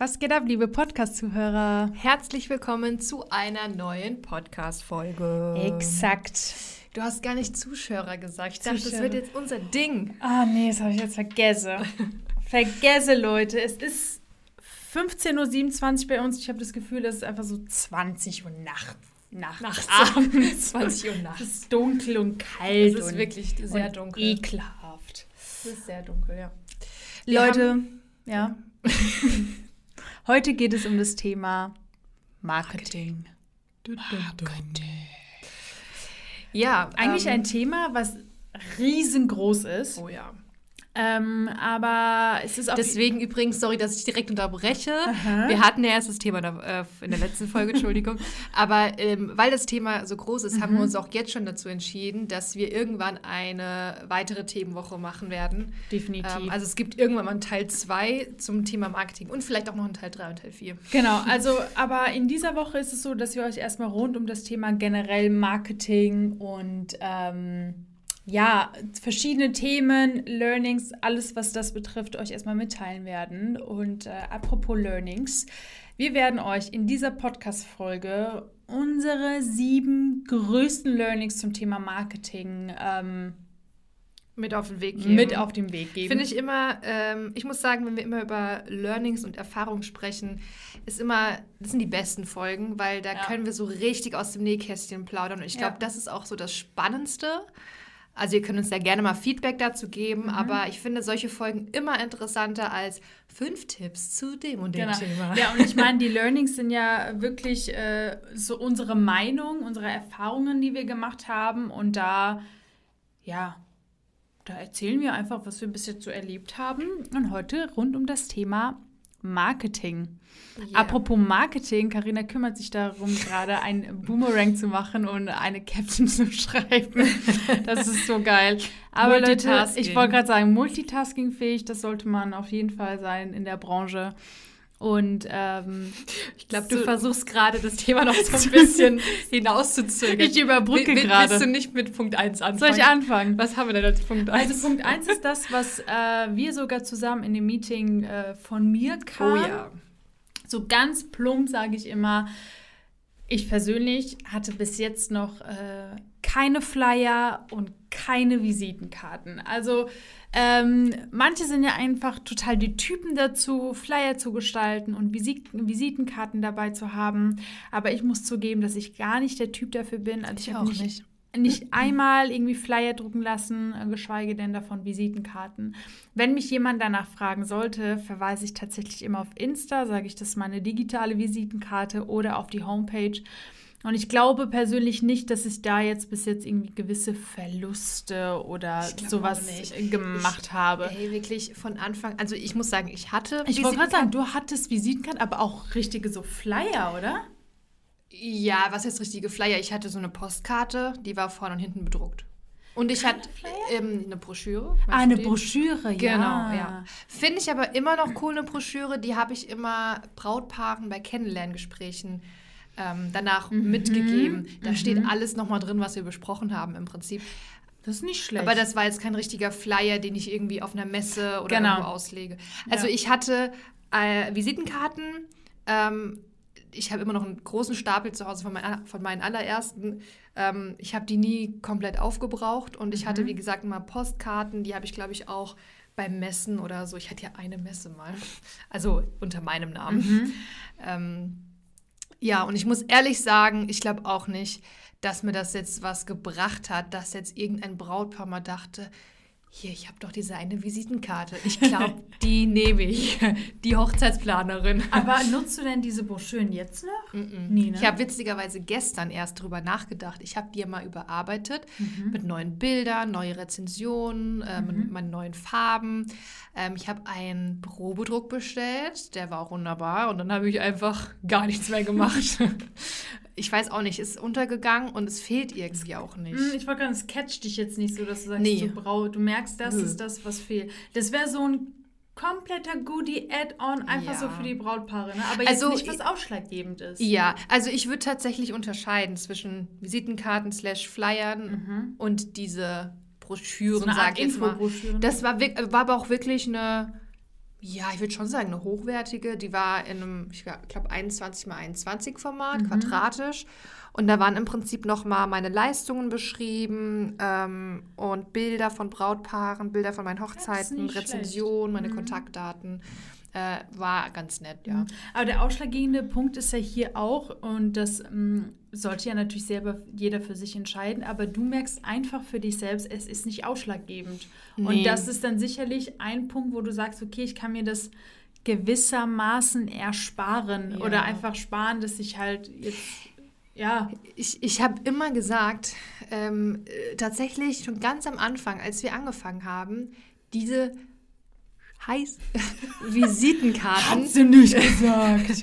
Was geht ab, liebe Podcast-Zuhörer? Herzlich willkommen zu einer neuen Podcast-Folge. Exakt. Du hast gar nicht Zuschauer gesagt. Ich dachte, das wird jetzt unser Ding. Ah, nee, das habe ich jetzt vergessen. vergesse, Leute. Es ist 15.27 Uhr bei uns. Ich habe das Gefühl, es ist einfach so 20 Uhr nachts. Nachts. Nachts. Abends. 20 Uhr nachts. Es ist dunkel und kalt. Es ist wirklich sehr dunkel. Ekelhaft. Es ist sehr dunkel, ja. Leute, ja. Heute geht es um das Thema Marketing. Marketing. Ja, eigentlich ähm, ein Thema, was riesengroß ist. Oh ja. Ähm, aber es ist auch. Deswegen übrigens, sorry, dass ich direkt unterbreche. Aha. Wir hatten ja erst das Thema da, äh, in der letzten Folge, Entschuldigung. Aber ähm, weil das Thema so groß ist, mhm. haben wir mhm. uns auch jetzt schon dazu entschieden, dass wir irgendwann eine weitere Themenwoche machen werden. Definitiv. Ähm, also es gibt irgendwann mal einen Teil 2 zum Thema Marketing und vielleicht auch noch einen Teil 3 und Teil 4. Genau, also aber in dieser Woche ist es so, dass wir euch erstmal rund um das Thema generell Marketing und ähm, ja, verschiedene Themen, Learnings, alles, was das betrifft, euch erstmal mitteilen werden. Und äh, apropos Learnings, wir werden euch in dieser Podcast-Folge unsere sieben größten Learnings zum Thema Marketing ähm, mit auf den Weg geben. Mit auf den Weg geben. Finde ich immer, ähm, ich muss sagen, wenn wir immer über Learnings und Erfahrungen sprechen, ist immer, das sind die besten Folgen, weil da ja. können wir so richtig aus dem Nähkästchen plaudern. Und ich glaube, ja. das ist auch so das Spannendste. Also ihr könnt uns ja gerne mal Feedback dazu geben, mhm. aber ich finde solche Folgen immer interessanter als fünf Tipps zu dem und dem genau. Thema. Ja, und ich meine, die Learnings sind ja wirklich äh, so unsere Meinung, unsere Erfahrungen, die wir gemacht haben und da, ja, da erzählen wir einfach, was wir bis jetzt so erlebt haben und heute rund um das Thema Marketing. Yeah. Apropos Marketing, Karina kümmert sich darum, gerade ein Boomerang zu machen und eine Caption zu schreiben. Das ist so geil. Aber Leute, ich wollte gerade sagen, multitaskingfähig, das sollte man auf jeden Fall sein in der Branche. Und ähm, ich glaube, du versuchst gerade das Thema noch so ein bisschen hinauszuzögern. Ich überbrücke gerade. Willst du nicht mit Punkt 1 anfangen? Soll ich anfangen? Was haben wir denn als Punkt 1? Also Punkt 1 ist das, was äh, wir sogar zusammen in dem Meeting äh, von mir kamen. Oh ja. So ganz plump sage ich immer, ich persönlich hatte bis jetzt noch äh, keine Flyer und keine Visitenkarten. Also ähm, manche sind ja einfach total die Typen dazu, Flyer zu gestalten und Visiten Visitenkarten dabei zu haben. Aber ich muss zugeben, dass ich gar nicht der Typ dafür bin. Also ich, ich auch nicht, nicht nicht einmal irgendwie Flyer drucken lassen, äh, geschweige denn davon Visitenkarten. Wenn mich jemand danach fragen sollte, verweise ich tatsächlich immer auf Insta, sage ich, das ist meine digitale Visitenkarte oder auf die Homepage. Und ich glaube persönlich nicht, dass ich da jetzt bis jetzt irgendwie gewisse Verluste oder sowas gemacht ich, habe. Ey, wirklich von Anfang, also ich muss sagen, ich hatte. Ich wollte gerade sagen, du hattest Visitenkarten, aber auch richtige so Flyer, oder? Ja, was heißt richtige Flyer? Ich hatte so eine Postkarte, die war vorne und hinten bedruckt. Und ich hatte ähm, eine Broschüre. Ah, eine Broschüre, ja. Genau, ja. Finde ich aber immer noch cool, eine Broschüre. Die habe ich immer Brautpaaren bei Kennenlerngesprächen ähm, danach mhm. mitgegeben. Da mhm. steht alles nochmal drin, was wir besprochen haben im Prinzip. Das ist nicht schlecht. Aber das war jetzt kein richtiger Flyer, den ich irgendwie auf einer Messe oder genau. irgendwo auslege. Also ja. ich hatte äh, Visitenkarten, ähm, ich habe immer noch einen großen Stapel zu Hause von, mein, von meinen allerersten. Ähm, ich habe die nie komplett aufgebraucht und ich mhm. hatte, wie gesagt, immer Postkarten, die habe ich, glaube ich, auch beim Messen oder so. Ich hatte ja eine Messe mal, also unter meinem Namen. Mhm. Ähm, ja, und ich muss ehrlich sagen, ich glaube auch nicht, dass mir das jetzt was gebracht hat, dass jetzt irgendein Brautpaar mal dachte, hier, ich habe doch diese eine Visitenkarte. Ich glaube, die nehme ich. Die Hochzeitsplanerin. Aber nutzt du denn diese Broschüren jetzt noch? Mm -mm. Nie, ne? Ich habe witzigerweise gestern erst drüber nachgedacht. Ich habe die mal überarbeitet mhm. mit neuen Bildern, neue Rezensionen, äh, mhm. mit meinen neuen Farben. Ähm, ich habe einen Probedruck bestellt, der war auch wunderbar. Und dann habe ich einfach gar nichts mehr gemacht. ich weiß auch nicht, ist untergegangen und es fehlt irgendwie auch nicht. Hm, ich wollte gerade, es catcht dich jetzt nicht so, dass du sagst, nee. du, brau du merkst, das Nö. ist das, was fehlt. Das wäre so ein kompletter Goodie-Add-on einfach ja. so für die Brautpaare, ne? aber jetzt also, nicht, was ausschlaggebend ist. Ja, also ich würde tatsächlich unterscheiden zwischen Visitenkarten slash Flyern mhm. und diese Broschüren, so sag ich jetzt mal. Das war, war aber auch wirklich eine Ja, ich würde schon sagen, eine hochwertige. Die war in einem, ich glaube, 21 mal 21 Format, mhm. quadratisch. Und da waren im Prinzip nochmal meine Leistungen beschrieben ähm, und Bilder von Brautpaaren, Bilder von meinen Hochzeiten, Rezensionen, meine mhm. Kontaktdaten. Äh, war ganz nett, ja. Mhm. Aber der ausschlaggebende Punkt ist ja hier auch, und das ähm, sollte ja natürlich selber jeder für sich entscheiden, aber du merkst einfach für dich selbst, es ist nicht ausschlaggebend. Nee. Und das ist dann sicherlich ein Punkt, wo du sagst, okay, ich kann mir das gewissermaßen ersparen ja. oder einfach sparen, dass ich halt jetzt ja. Ich, ich habe immer gesagt, ähm, äh, tatsächlich schon ganz am Anfang, als wir angefangen haben, diese heiß Visitenkarten. Hast du nicht gesagt.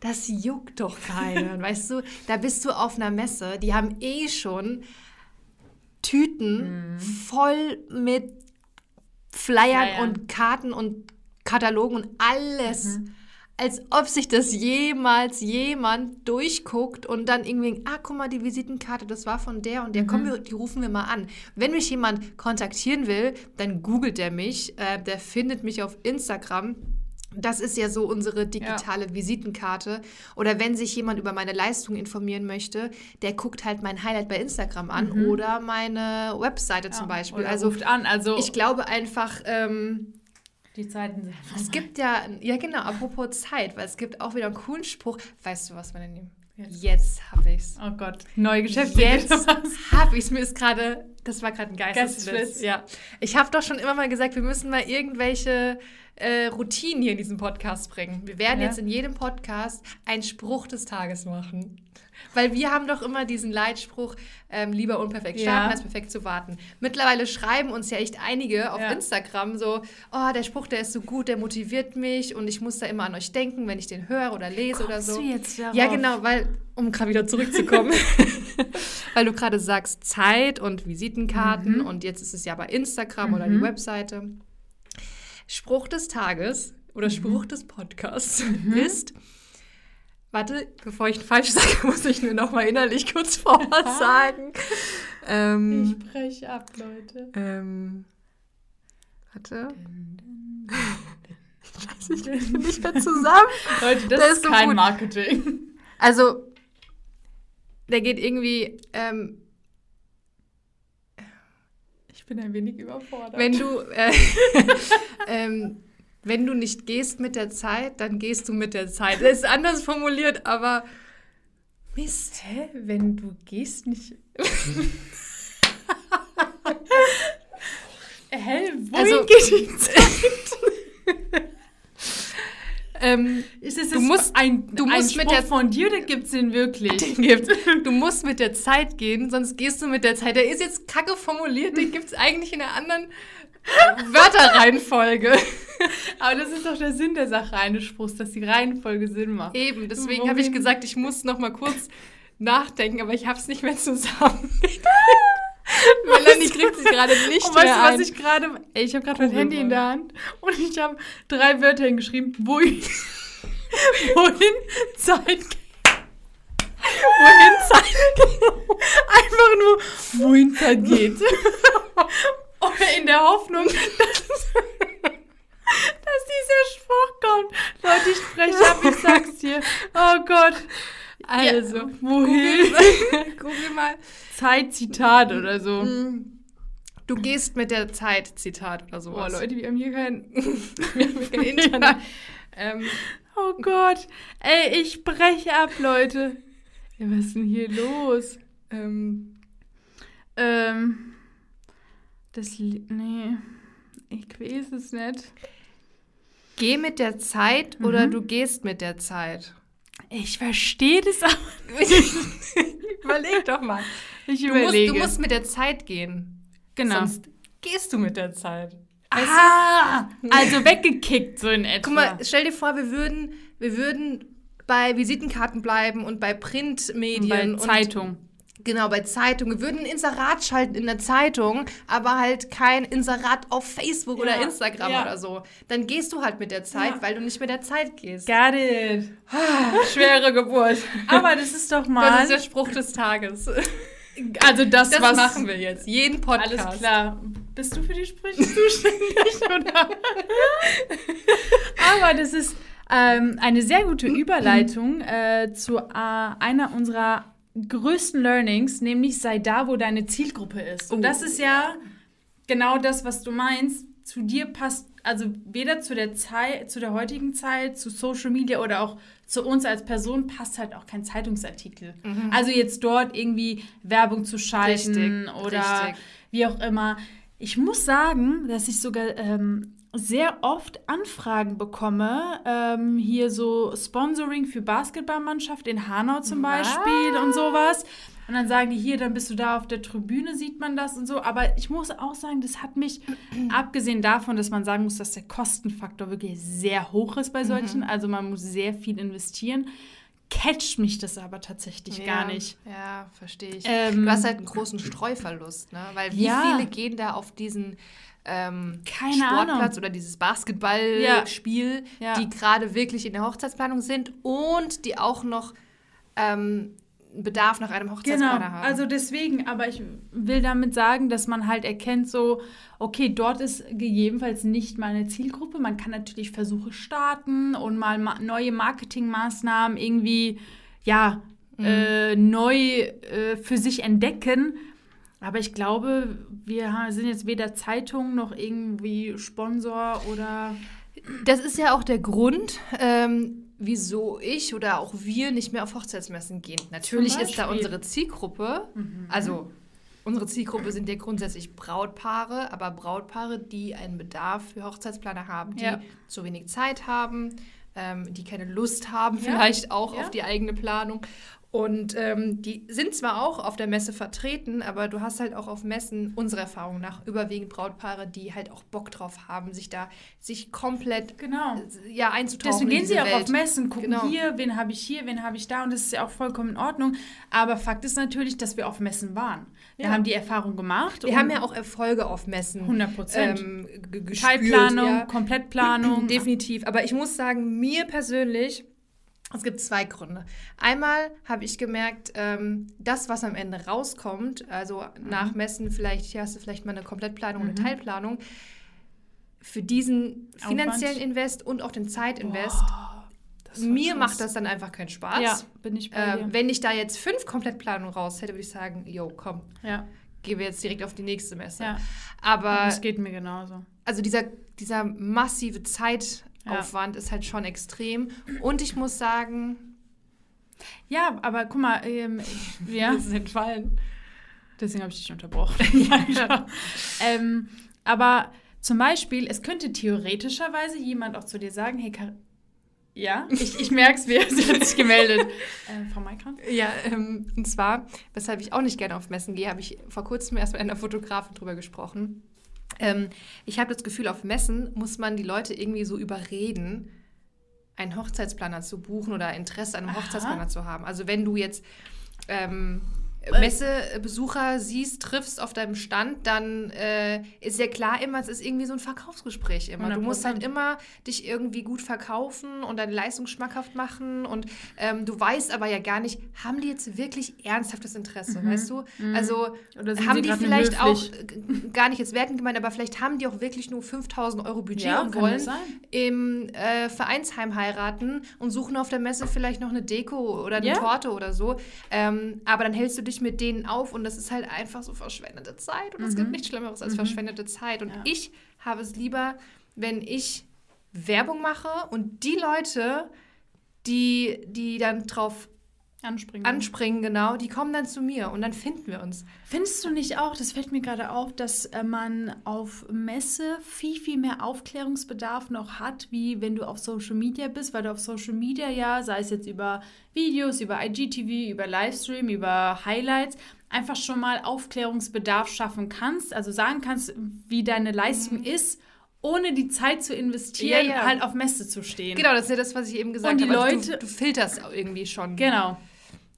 Das juckt doch keinen. weißt du, da bist du auf einer Messe, die haben eh schon Tüten mm. voll mit Flyern Flyer. und Karten und Katalogen und alles. Mhm als ob sich das jemals jemand durchguckt und dann irgendwie, ah, guck mal, die Visitenkarte, das war von der und der, mhm. komm, die rufen wir mal an. Wenn mich jemand kontaktieren will, dann googelt er mich, äh, der findet mich auf Instagram. Das ist ja so unsere digitale ja. Visitenkarte. Oder wenn sich jemand über meine Leistung informieren möchte, der guckt halt mein Highlight bei Instagram an mhm. oder meine Webseite ja, zum Beispiel. also ruft an. Also ich glaube einfach, ähm, die Zeiten sind. Es gibt ja, ja genau, apropos Zeit, weil es gibt auch wieder einen coolen Spruch. Weißt du was, meine Lieben? Jetzt, Jetzt habe ich's. Oh Gott, neue Geschäfte. Jetzt habe ich's. Mir ist gerade, das war gerade ein Geistesblitz. Ja. Ich habe doch schon immer mal gesagt, wir müssen mal irgendwelche äh, Routinen hier in diesem Podcast bringen. Wir werden ja. jetzt in jedem Podcast einen Spruch des Tages machen. Weil wir haben doch immer diesen Leitspruch, ähm, lieber unperfekt starten, ja. als perfekt zu warten. Mittlerweile schreiben uns ja echt einige auf ja. Instagram so, oh, der Spruch, der ist so gut, der motiviert mich und ich muss da immer an euch denken, wenn ich den höre oder lese Kommst oder so. Du jetzt darauf? Ja, genau, weil, um gerade wieder zurückzukommen, weil du gerade sagst, Zeit und Visitenkarten mhm. und jetzt ist es ja bei Instagram mhm. oder die mhm. Webseite. Spruch des Tages oder mhm. Spruch des Podcasts mhm. ist, Warte, bevor ich falsch sage, muss ich mir noch mal innerlich kurz vorwas sagen. ähm, ich breche ab, Leute. Ähm, warte. Scheiße, ich kriege nicht mehr zusammen. Leute, das, das ist, so kein gut. Marketing. Also, der geht irgendwie. Ähm, ich bin ein wenig überfordert. Wenn du. Äh, ähm, wenn du nicht gehst mit der Zeit, dann gehst du mit der Zeit. Das ist anders formuliert, aber Mist. Hä? Wenn du gehst nicht. Hä? Wohin also, geht die Zeit? ähm, du musst, ein, du ein musst mit der von dir oder gibt es den wirklich? Den gibt's. Du musst mit der Zeit gehen, sonst gehst du mit der Zeit. Der ist jetzt kacke formuliert, den gibt es eigentlich in einer anderen Wörterreihenfolge. Aber das ist doch der Sinn der Sache eines Spruchs, dass die Reihenfolge Sinn macht. Eben, deswegen habe ich gesagt, ich muss noch mal kurz nachdenken, aber ich habe es nicht mehr zusammen. Melanie kriegt sich gerade nicht und mehr weißt du, was ich gerade... Ich habe gerade mein Handy in der Hand und ich habe drei Wörter hingeschrieben. Wohin, wohin Zeit geht. Wohin Zeit geht. Einfach nur, wohin Zeit geht. in der Hoffnung, dass, dass dieser Spruch kommt. Leute, ich spreche ab, ich sag's dir. Oh Gott. Also, ja, wohin? Google, Google mal. Zeitzitat oder so. Mm. Du gehst mit der Zeit, Zitat oder sowas. Oh, Leute, wir haben hier kein, wir haben kein Internet. Ähm, oh Gott. Ey, ich breche ab, Leute. Ja, was ist denn hier los? Ähm, ähm, das, nee, ich weiß es nicht. Geh mit der Zeit mhm. oder du gehst mit der Zeit? Ich verstehe das aber Überleg doch mal. Ich du überlege. Musst, du musst mit der Zeit gehen. Genau. Sonst gehst du mit der Zeit. ah, also weggekickt so in etwa. Guck mal, stell dir vor, wir würden, wir würden bei Visitenkarten bleiben und bei Printmedien. Und bei Zeitung. Genau, bei Zeitungen. Wir würden ein Inserat schalten in der Zeitung, aber halt kein Inserat auf Facebook ja, oder Instagram ja. oder so. Dann gehst du halt mit der Zeit, ja. weil du nicht mit der Zeit gehst. Got it. Schwere Geburt. Aber das ist doch mal. Das ist der Spruch des Tages. Also das, das was machen wir jetzt. Jeden Podcast. Alles klar. bist du für die Sprüche zuständig, oder? Aber das ist ähm, eine sehr gute Überleitung äh, zu äh, einer unserer größten Learnings, nämlich sei da, wo deine Zielgruppe ist. Und das ist ja genau das, was du meinst. Zu dir passt, also weder zu der Zeit, zu der heutigen Zeit, zu Social Media oder auch zu uns als Person passt halt auch kein Zeitungsartikel. Mhm. Also jetzt dort irgendwie Werbung zu schalten richtig, oder richtig. wie auch immer. Ich muss sagen, dass ich sogar ähm, sehr oft Anfragen bekomme, ähm, hier so Sponsoring für Basketballmannschaft in Hanau zum Beispiel Was? und sowas. Und dann sagen die hier, dann bist du da auf der Tribüne, sieht man das und so. Aber ich muss auch sagen, das hat mich, abgesehen davon, dass man sagen muss, dass der Kostenfaktor wirklich sehr hoch ist bei solchen, mhm. also man muss sehr viel investieren, catcht mich das aber tatsächlich ja, gar nicht. Ja, verstehe ich. Ähm, du hast halt einen großen Streuverlust, ne? Weil wie ja. viele gehen da auf diesen ähm, Sportplatz Ahnung. oder dieses Basketballspiel, ja. ja. die gerade wirklich in der Hochzeitsplanung sind und die auch noch ähm, Bedarf nach einem Hochzeitsplaner genau. haben. Also deswegen, aber ich will damit sagen, dass man halt erkennt, so, okay, dort ist gegebenenfalls nicht meine Zielgruppe. Man kann natürlich Versuche starten und mal ma neue Marketingmaßnahmen irgendwie, ja, mhm. äh, neu äh, für sich entdecken. Aber ich glaube, wir sind jetzt weder Zeitung noch irgendwie Sponsor oder. Das ist ja auch der Grund, ähm, wieso ich oder auch wir nicht mehr auf Hochzeitsmessen gehen. Natürlich ist da unsere Zielgruppe, mhm. also unsere Zielgruppe sind ja grundsätzlich Brautpaare, aber Brautpaare, die einen Bedarf für Hochzeitsplaner haben, die ja. zu wenig Zeit haben, ähm, die keine Lust haben, ja. vielleicht auch ja. auf die eigene Planung. Und ähm, die sind zwar auch auf der Messe vertreten, aber du hast halt auch auf Messen, unserer Erfahrung nach, überwiegend Brautpaare, die halt auch Bock drauf haben, sich da, sich komplett genau. ja, einzutauchen. Deswegen gehen sie auch Welt. auf Messen, gucken genau. hier, wen habe ich hier, wen habe ich da und das ist ja auch vollkommen in Ordnung. Aber Fakt ist natürlich, dass wir auf Messen waren. Wir ja. haben die Erfahrung gemacht. Wir haben ja auch Erfolge auf Messen. 100 Prozent. Ähm, Teilplanung, ja. Komplettplanung. Definitiv. Aber ich muss sagen, mir persönlich es gibt zwei Gründe. Einmal habe ich gemerkt, ähm, das, was am Ende rauskommt, also mhm. nach Messen, vielleicht hier hast du vielleicht mal eine Komplettplanung, mhm. eine Teilplanung, für diesen finanziellen Aufwand. Invest und auch den Zeitinvest, mir krass. macht das dann einfach keinen Spaß. Ja, bin ich bei äh, Wenn ich da jetzt fünf Komplettplanungen raus hätte, würde ich sagen, yo, komm, ja. gehen wir jetzt direkt auf die nächste Messe. Ja. Aber das geht mir genauso. Also dieser, dieser massive Zeit Aufwand ist halt schon extrem. Und ich muss sagen. Ja, aber guck mal, ähm, ja. das ist entfallen. Deswegen habe ich dich unterbrochen. ja, ähm, aber zum Beispiel, es könnte theoretischerweise jemand auch zu dir sagen, hey, Kar ja, ich, ich merke es sie hat sich gemeldet. äh, Frau Maikran? Ja, ähm, und zwar, weshalb ich auch nicht gerne auf Messen gehe, habe ich vor kurzem erst mit einer Fotografin drüber gesprochen. Ähm, ich habe das Gefühl, auf Messen muss man die Leute irgendwie so überreden, einen Hochzeitsplaner zu buchen oder Interesse an einem Aha. Hochzeitsplaner zu haben. Also wenn du jetzt ähm, Messebesucher siehst, triffst auf deinem Stand, dann äh, ist ja klar immer, es ist irgendwie so ein Verkaufsgespräch immer. 100%. Du musst halt immer dich irgendwie gut verkaufen und deine Leistung schmackhaft machen und ähm, du weißt aber ja gar nicht, haben die jetzt wirklich ernsthaftes Interesse, mhm. weißt du? Mhm. Also haben die vielleicht auch, gar nicht jetzt wertend gemeint, aber vielleicht haben die auch wirklich nur 5000 Euro Budget ja, und wollen im äh, Vereinsheim heiraten und suchen auf der Messe vielleicht noch eine Deko oder eine ja. Torte oder so. Ähm, aber dann hältst du dich mit denen auf und das ist halt einfach so verschwendete Zeit und es mhm. gibt nichts Schlimmeres als mhm. verschwendete Zeit. Und ja. ich habe es lieber, wenn ich Werbung mache und die Leute, die, die dann drauf Anspringen. Anspringen, genau. Die kommen dann zu mir und dann finden wir uns. Findest du nicht auch, das fällt mir gerade auf, dass äh, man auf Messe viel, viel mehr Aufklärungsbedarf noch hat, wie wenn du auf Social Media bist, weil du auf Social Media ja, sei es jetzt über Videos, über IGTV, über Livestream, über Highlights, einfach schon mal Aufklärungsbedarf schaffen kannst, also sagen kannst, wie deine Leistung mhm. ist ohne die Zeit zu investieren, ja, ja. halt auf Messe zu stehen. Genau, das ist ja das, was ich eben gesagt habe. Und die habe. Also Leute, du, du filterst irgendwie schon. Genau.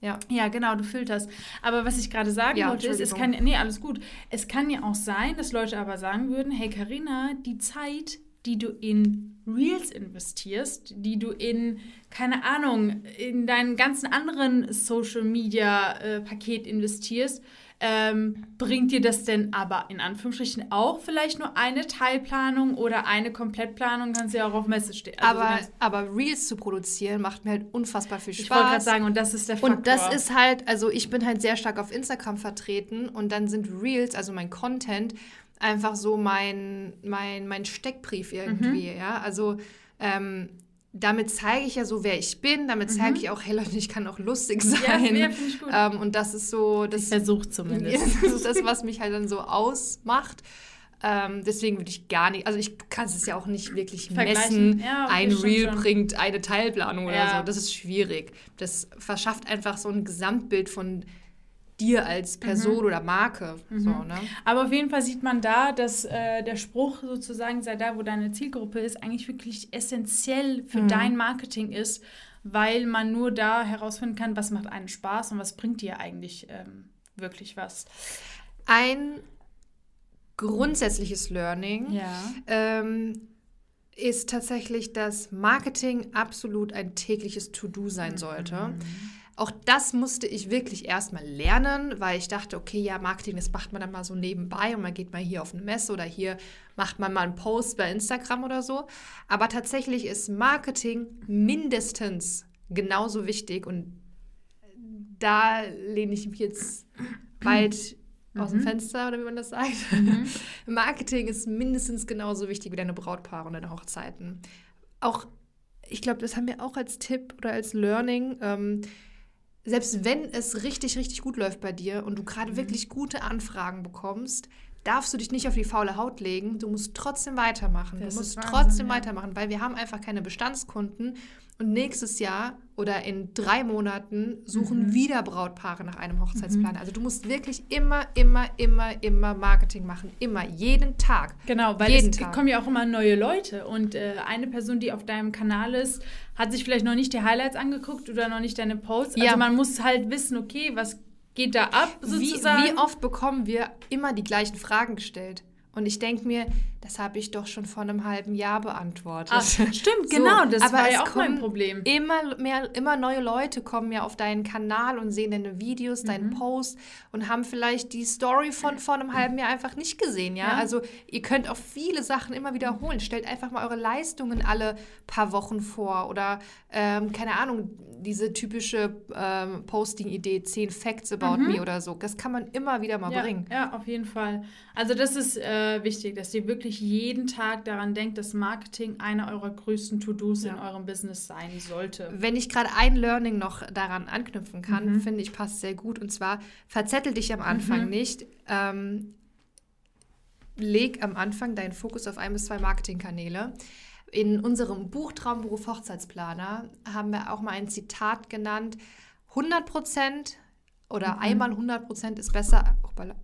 Ja. ja, genau, du filterst. Aber was ich gerade sagen ja, wollte, ist, es kann, nee, alles gut. Es kann ja auch sein, dass Leute aber sagen würden, hey Karina, die Zeit, die du in Reels investierst, die du in, keine Ahnung, in deinen ganzen anderen Social Media äh, Paket investierst, Ähm, bringt dir das denn aber in Anführungsstrichen auch vielleicht nur eine Teilplanung oder eine Komplettplanung? Kannst du ja auch auf Messe stehen. Also aber, aber Reels zu produzieren macht mir halt unfassbar viel Spaß. Ich wollte gerade sagen, und das ist der Faktor. Und das ist halt, also ich bin halt sehr stark auf Instagram vertreten und dann sind Reels, also mein Content, einfach so mein, mein, mein Steckbrief irgendwie, mhm. ja. Also ähm, damit zeige ich ja so, wer ich bin. Damit zeige mhm. ich auch, hey Leute, ich kann auch lustig sein. Ja, ja ich gut. Ähm, und das ist so. Das, ich versuche zumindest. das ist das, was mich halt dann so ausmacht. Ähm, deswegen würde ich gar nicht, also ich kann es ja auch nicht wirklich messen. Ja, okay, ein Reel bringt eine Teilplanung oder so. Das ist schwierig. Das verschafft einfach so ein Gesamtbild von dir als Person mhm. oder Marke. Mhm. So, ne? Aber auf jeden Fall sieht man da, dass äh, der Spruch sozusagen, sei da, wo deine Zielgruppe ist, eigentlich wirklich essentiell für mhm. dein Marketing ist, weil man nur da herausfinden kann, was macht einen Spaß und was bringt dir eigentlich ähm, wirklich was. Ein grundsätzliches Learning ja. ähm, ist tatsächlich, dass Marketing absolut ein tägliches To-Do sein sollte. Mhm. Auch das musste ich wirklich erstmal lernen, weil ich dachte, okay, ja, Marketing, das macht man dann mal so nebenbei und man geht mal hier auf eine Messe oder hier macht man mal einen Post bei Instagram oder so. Aber tatsächlich ist Marketing mindestens genauso wichtig und da lehne ich mich jetzt weit mhm. aus dem mhm. Fenster oder wie man das sagt. Mhm. Marketing ist mindestens genauso wichtig wie deine Brautpaare und deine Hochzeiten. Auch, ich glaube, das haben wir auch als Tipp oder als Learning. Ähm, selbst wenn es richtig, richtig gut läuft bei dir und du gerade mhm. wirklich gute Anfragen bekommst, darfst du dich nicht auf die faule Haut legen. Du musst trotzdem weitermachen. Das du musst Wahnsinn, trotzdem ja. weitermachen, weil wir haben einfach keine Bestandskunden und nächstes Jahr oder in drei Monaten suchen mhm. wieder Brautpaare nach einem Hochzeitsplan. Mhm. Also du musst wirklich immer, immer, immer, immer Marketing machen. Immer, jeden Tag. Genau, weil jeden es Tag. kommen ja auch immer neue Leute. Und äh, eine Person, die auf deinem Kanal ist, hat sich vielleicht noch nicht die Highlights angeguckt oder noch nicht deine Posts. Also ja. man muss halt wissen, okay, was geht da ab sozusagen. Wie, wie oft bekommen wir immer die gleichen Fragen gestellt? Und ich denke mir, das habe ich doch schon vor einem halben Jahr beantwortet. Ach, stimmt, so, genau, das aber war ja auch mein Problem. Immer mehr, immer neue Leute kommen ja auf deinen Kanal und sehen deine Videos, mhm. deinen Post und haben vielleicht die Story von vor einem halben Jahr einfach nicht gesehen, ja? ja? Also ihr könnt auch viele Sachen immer wiederholen. Stellt einfach mal eure Leistungen alle paar Wochen vor oder ähm, keine Ahnung, diese typische ähm, Posting-Idee, 10 Facts about mhm. me oder so. Das kann man immer wieder mal ja, bringen. Ja, auf jeden Fall. Also das ist äh, wichtig, dass ihr wirklich jeden Tag daran denkt, dass Marketing einer eurer größten To-Dos ja. in eurem Business sein sollte. Wenn ich gerade ein Learning noch daran anknüpfen kann, mhm. finde ich, passt sehr gut. Und zwar, verzettel dich am Anfang mhm. nicht. Ähm, leg am Anfang deinen Fokus auf ein bis zwei Marketingkanäle. In unserem Buch Traumberuf Hochzeitsplaner haben wir auch mal ein Zitat genannt. 100 Prozent oder mhm. einmal 100 Prozent ist besser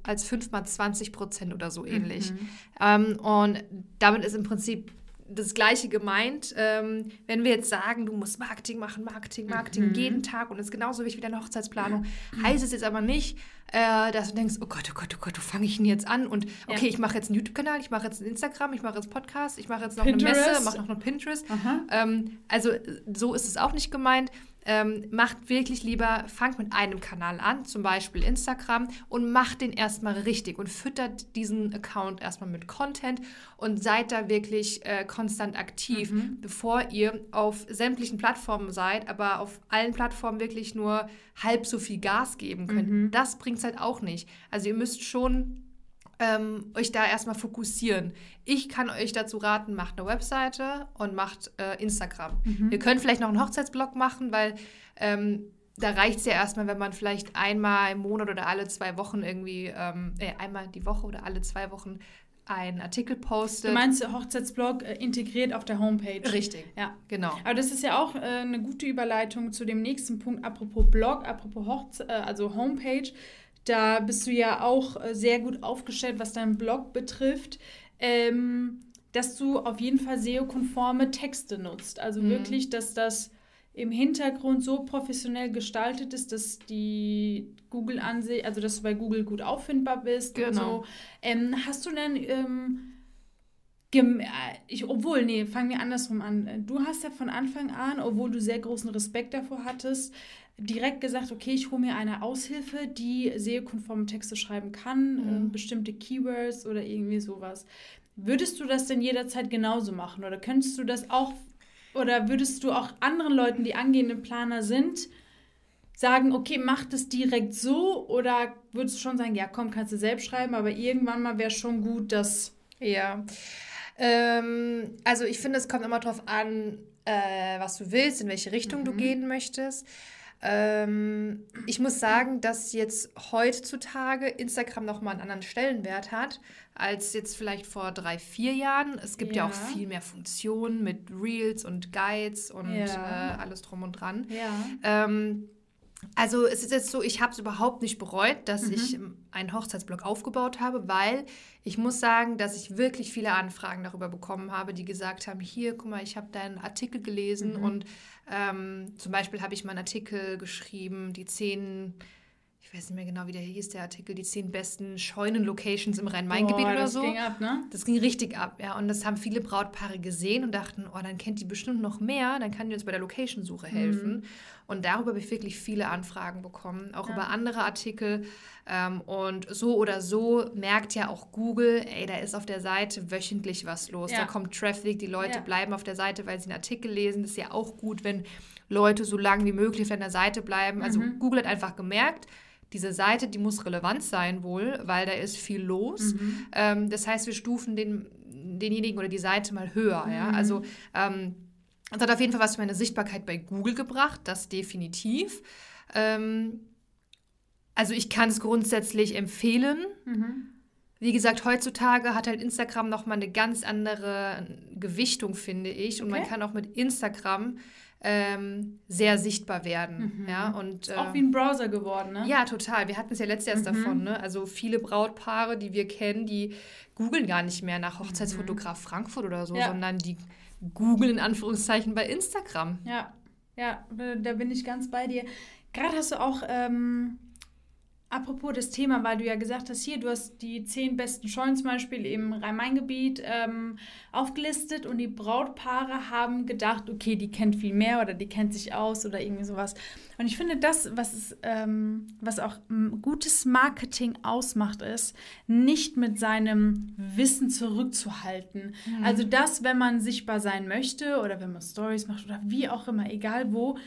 als fünfmal 20 Prozent oder so ähnlich. Mhm. Ähm, und damit ist im Prinzip das Gleiche gemeint. Ähm, wenn wir jetzt sagen, du musst Marketing machen, Marketing, Marketing mhm. jeden Tag und das ist genauso wichtig wie deine Hochzeitsplanung, mhm. heißt es jetzt aber nicht, äh, dass du denkst, oh Gott, oh Gott, oh Gott, wo fange ich denn jetzt an? Und okay, ja. ich mache jetzt einen YouTube-Kanal, ich mache jetzt einen Instagram, ich mache jetzt Podcast, ich mache jetzt noch Pinterest. eine Messe, mache noch eine Pinterest. Ähm, also so ist es auch nicht gemeint. Ähm, macht wirklich lieber, fangt mit einem Kanal an, zum Beispiel Instagram, und macht den erstmal richtig und füttert diesen Account erstmal mit Content und seid da wirklich äh, konstant aktiv, mhm. bevor ihr auf sämtlichen Plattformen seid, aber auf allen Plattformen wirklich nur halb so viel Gas geben könnt. Mhm. Das bringt es halt auch nicht. Also ihr müsst schon ähm, euch da erstmal fokussieren. Ich kann euch dazu raten, macht eine Webseite und macht äh, Instagram. Mhm. Ihr könnt vielleicht noch einen Hochzeitsblog machen, weil ähm, da reicht es ja erstmal, wenn man vielleicht einmal im Monat oder alle zwei Wochen irgendwie, ähm, äh, einmal die Woche oder alle zwei Wochen einen Artikel postet. Du meinst Hochzeitsblog äh, integriert auf der Homepage? Richtig. Ja, genau. Aber das ist ja auch äh, eine gute Überleitung zu dem nächsten Punkt, apropos Blog, apropos Hochze äh, also Homepage. Da bist du ja auch äh, sehr gut aufgestellt, was deinen Blog betrifft. Ähm, dass du auf jeden Fall SEO-konforme Texte nutzt. Also mhm. wirklich, dass das im Hintergrund so professionell gestaltet ist, dass die Google ansehen, also dass du bei Google gut auffindbar bist. Genau. So. Ähm, hast du denn ähm, Äh, ich, obwohl, nee, fangen wir andersrum an. Du hast ja von Anfang an, obwohl du sehr großen Respekt davor hattest, direkt gesagt, okay, ich hole mir eine Aushilfe, die SEO-konforme Texte schreiben kann, mhm. äh, bestimmte Keywords oder irgendwie sowas. Würdest du das denn jederzeit genauso machen oder könntest du das auch oder würdest du auch anderen Leuten, die angehende Planer sind, sagen, okay, mach das direkt so oder würdest du schon sagen, ja, komm, kannst du selbst schreiben, aber irgendwann mal wäre schon gut, dass ja. Ähm, also ich finde, es kommt immer darauf an, äh, was du willst, in welche Richtung mhm. du gehen möchtest. Ähm, ich muss sagen, dass jetzt heutzutage Instagram nochmal einen anderen Stellenwert hat, als jetzt vielleicht vor drei, vier Jahren. Es gibt ja, ja auch viel mehr Funktionen mit Reels und Guides und ja. äh, alles drum und dran. Ja. Ähm, also es ist jetzt so, ich habe es überhaupt nicht bereut, dass mhm. ich einen Hochzeitsblog aufgebaut habe, weil ich muss sagen, dass ich wirklich viele Anfragen darüber bekommen habe, die gesagt haben, hier, guck mal, ich habe deinen Artikel gelesen mhm. und ähm, zum Beispiel habe ich mal einen Artikel geschrieben, die zehn ich weiß nicht mehr genau, wie der hieß, der Artikel, die zehn besten Scheunenlocations im Rhein-Main-Gebiet oder so. Das ging ab, ne? Das ging richtig ab, ja. Und das haben viele Brautpaare gesehen und dachten, oh, dann kennt die bestimmt noch mehr, dann kann die uns bei der Location-Suche helfen. Mhm. Und darüber habe ich wirklich viele Anfragen bekommen, auch ja. über andere Artikel. Ähm, und so oder so merkt ja auch Google, ey, da ist auf der Seite wöchentlich was los. Ja. Da kommt Traffic, die Leute ja. bleiben auf der Seite, weil sie einen Artikel lesen. Das ist ja auch gut, wenn Leute so lange wie möglich auf deiner Seite bleiben. Also mhm. Google hat einfach gemerkt, diese Seite, die muss relevant sein wohl, weil da ist viel los. Mhm. Ähm, das heißt, wir stufen den, denjenigen oder die Seite mal höher. Mhm. Ja? Also ähm, das hat auf jeden Fall was für meine Sichtbarkeit bei Google gebracht, das definitiv. Ähm, also ich kann es grundsätzlich empfehlen. Mhm. Wie gesagt, heutzutage hat halt Instagram nochmal eine ganz andere Gewichtung, finde ich. Und okay. man kann auch mit Instagram ähm, sehr sichtbar werden. Mhm. Ja, und, äh, auch wie ein Browser geworden, ne? Ja, total. Wir hatten es ja letztes Jahr mhm. davon. Ne? Also viele Brautpaare, die wir kennen, die googeln gar nicht mehr nach Hochzeitsfotograf mhm. Frankfurt oder so, ja. sondern die googeln in Anführungszeichen bei Instagram. Ja, ja, da bin ich ganz bei dir. Gerade hast du auch ähm, Apropos das Thema, weil du ja gesagt hast, hier, du hast die zehn besten Scheunen zum Beispiel im Rhein-Main-Gebiet ähm, aufgelistet und die Brautpaare haben gedacht, okay, die kennt viel mehr oder die kennt sich aus oder irgendwie sowas. Und ich finde, das, was, ist, ähm, was auch gutes Marketing ausmacht, ist, nicht mit seinem Wissen zurückzuhalten. Mhm. Also das, wenn man sichtbar sein möchte oder wenn man Stories macht oder wie auch immer, egal wo,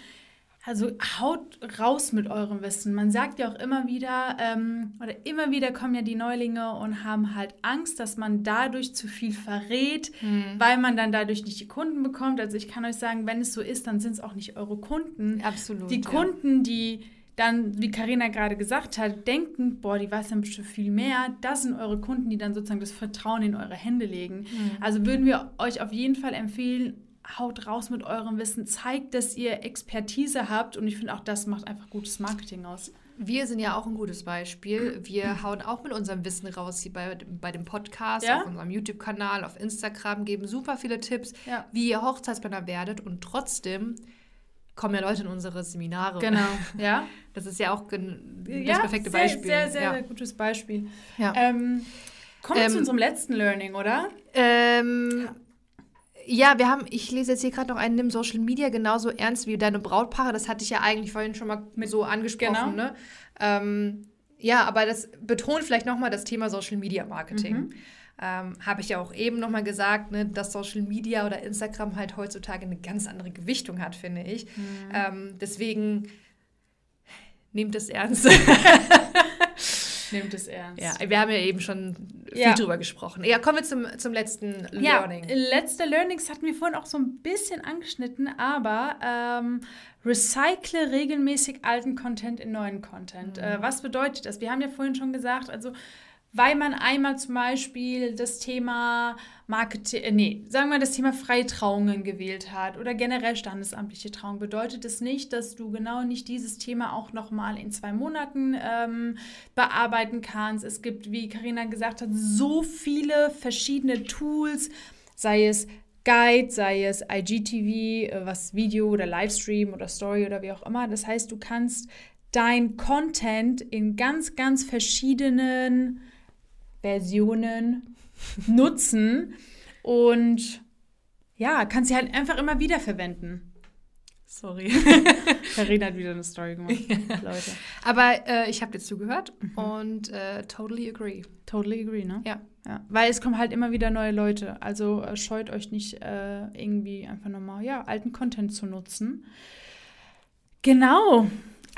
also haut raus mit eurem Wissen. Man sagt ja auch immer wieder, ähm, oder immer wieder kommen ja die Neulinge und haben halt Angst, dass man dadurch zu viel verrät, mhm. weil man dann dadurch nicht die Kunden bekommt. Also ich kann euch sagen, wenn es so ist, dann sind es auch nicht eure Kunden. Absolut. Die Kunden, die dann, wie Karina gerade gesagt hat, denken, boah, die weiß dann bestimmt viel mehr. Das sind eure Kunden, die dann sozusagen das Vertrauen in eure Hände legen. Mhm. Also würden wir euch auf jeden Fall empfehlen, haut raus mit eurem Wissen, zeigt, dass ihr Expertise habt und ich finde auch das macht einfach gutes Marketing aus. Wir sind ja auch ein gutes Beispiel. Wir hauen auch mit unserem Wissen raus hier bei, bei dem Podcast, ja? auf unserem YouTube-Kanal, auf Instagram, geben super viele Tipps, ja. wie ihr Hochzeitsplaner werdet und trotzdem kommen ja Leute in unsere Seminare. Genau, ja. Das ist ja auch das ja, perfekte sehr, Beispiel. Sehr, sehr, sehr gutes Beispiel. Ja. Ähm, kommen wir ähm, zu unserem letzten Learning, oder? Ähm, ja, wir haben, ich lese jetzt hier gerade noch einen, nimm Social Media genauso ernst wie deine Brautpaare. Das hatte ich ja eigentlich vorhin schon mal mit so angesprochen. Genau. Ne? Ähm, ja, aber das betont vielleicht nochmal das Thema Social Media Marketing. Mhm. Ähm, Habe ich ja auch eben nochmal gesagt, ne, dass Social Media oder Instagram halt heutzutage eine ganz andere Gewichtung hat, finde ich. Mhm. Ähm, deswegen nehmt es ernst. Nehmt es ernst. Ja, wir haben ja eben schon viel ja. drüber gesprochen. Ja, kommen wir zum, zum letzten Learning. Ja, letzte Learnings hatten wir vorhin auch so ein bisschen angeschnitten, aber ähm, recycle regelmäßig alten Content in neuen Content. Mhm. Äh, was bedeutet das? Wir haben ja vorhin schon gesagt, also weil man einmal zum Beispiel das Thema Marketing, äh, nee, sagen wir das Thema Freitrauungen gewählt hat oder generell standesamtliche Trauung, bedeutet es das nicht, dass du genau nicht dieses Thema auch nochmal in zwei Monaten ähm, bearbeiten kannst. Es gibt, wie Karina gesagt hat, so viele verschiedene Tools, sei es Guide, sei es IGTV, äh, was Video oder Livestream oder Story oder wie auch immer. Das heißt, du kannst dein Content in ganz, ganz verschiedenen Versionen nutzen. Und ja, kannst sie halt einfach immer wieder verwenden. Sorry. Karina hat wieder eine Story gemacht. Ja. Leute. Aber äh, ich habe dir zugehört mhm. und äh, totally agree. Totally agree, ne? Ja. ja. Weil es kommen halt immer wieder neue Leute. Also äh, scheut euch nicht äh, irgendwie einfach nochmal, ja, alten Content zu nutzen. Genau.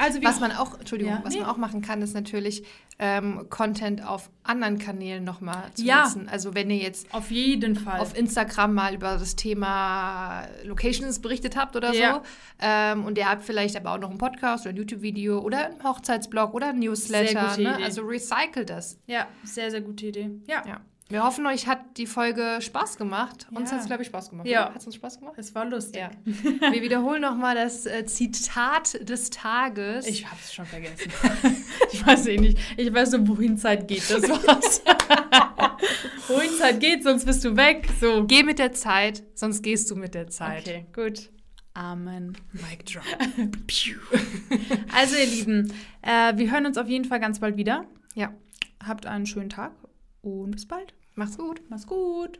Also was man auch, Entschuldigung, ja, was nee. man auch machen kann, ist natürlich ähm, Content auf anderen Kanälen nochmal zu ja. nutzen. Also wenn ihr jetzt auf jeden Fall auf Instagram mal über das Thema Locations berichtet habt oder ja. so ähm, und ihr habt vielleicht aber auch noch einen Podcast oder ein YouTube-Video oder einen Hochzeitsblog oder ein Newsletter. Ne? Also recycle das. Ja, sehr, sehr gute Idee. Ja. Wir hoffen, euch hat die Folge Spaß gemacht. Uns ja. hat es, glaube ich, Spaß gemacht. Ja. Hat es uns Spaß gemacht? Es war lustig. Ja. Wir wiederholen nochmal das äh, Zitat des Tages. Ich habe es schon vergessen. ich weiß eh nicht. Ich weiß nur, wohin Zeit geht. Das war's. wohin Zeit geht, sonst bist du weg. So. Geh mit der Zeit, sonst gehst du mit der Zeit. Okay, gut. Amen. Mic drop. also, ihr Lieben, äh, wir hören uns auf jeden Fall ganz bald wieder. Ja. Habt einen schönen Tag und bis bald. Mach's gut. Mach's gut.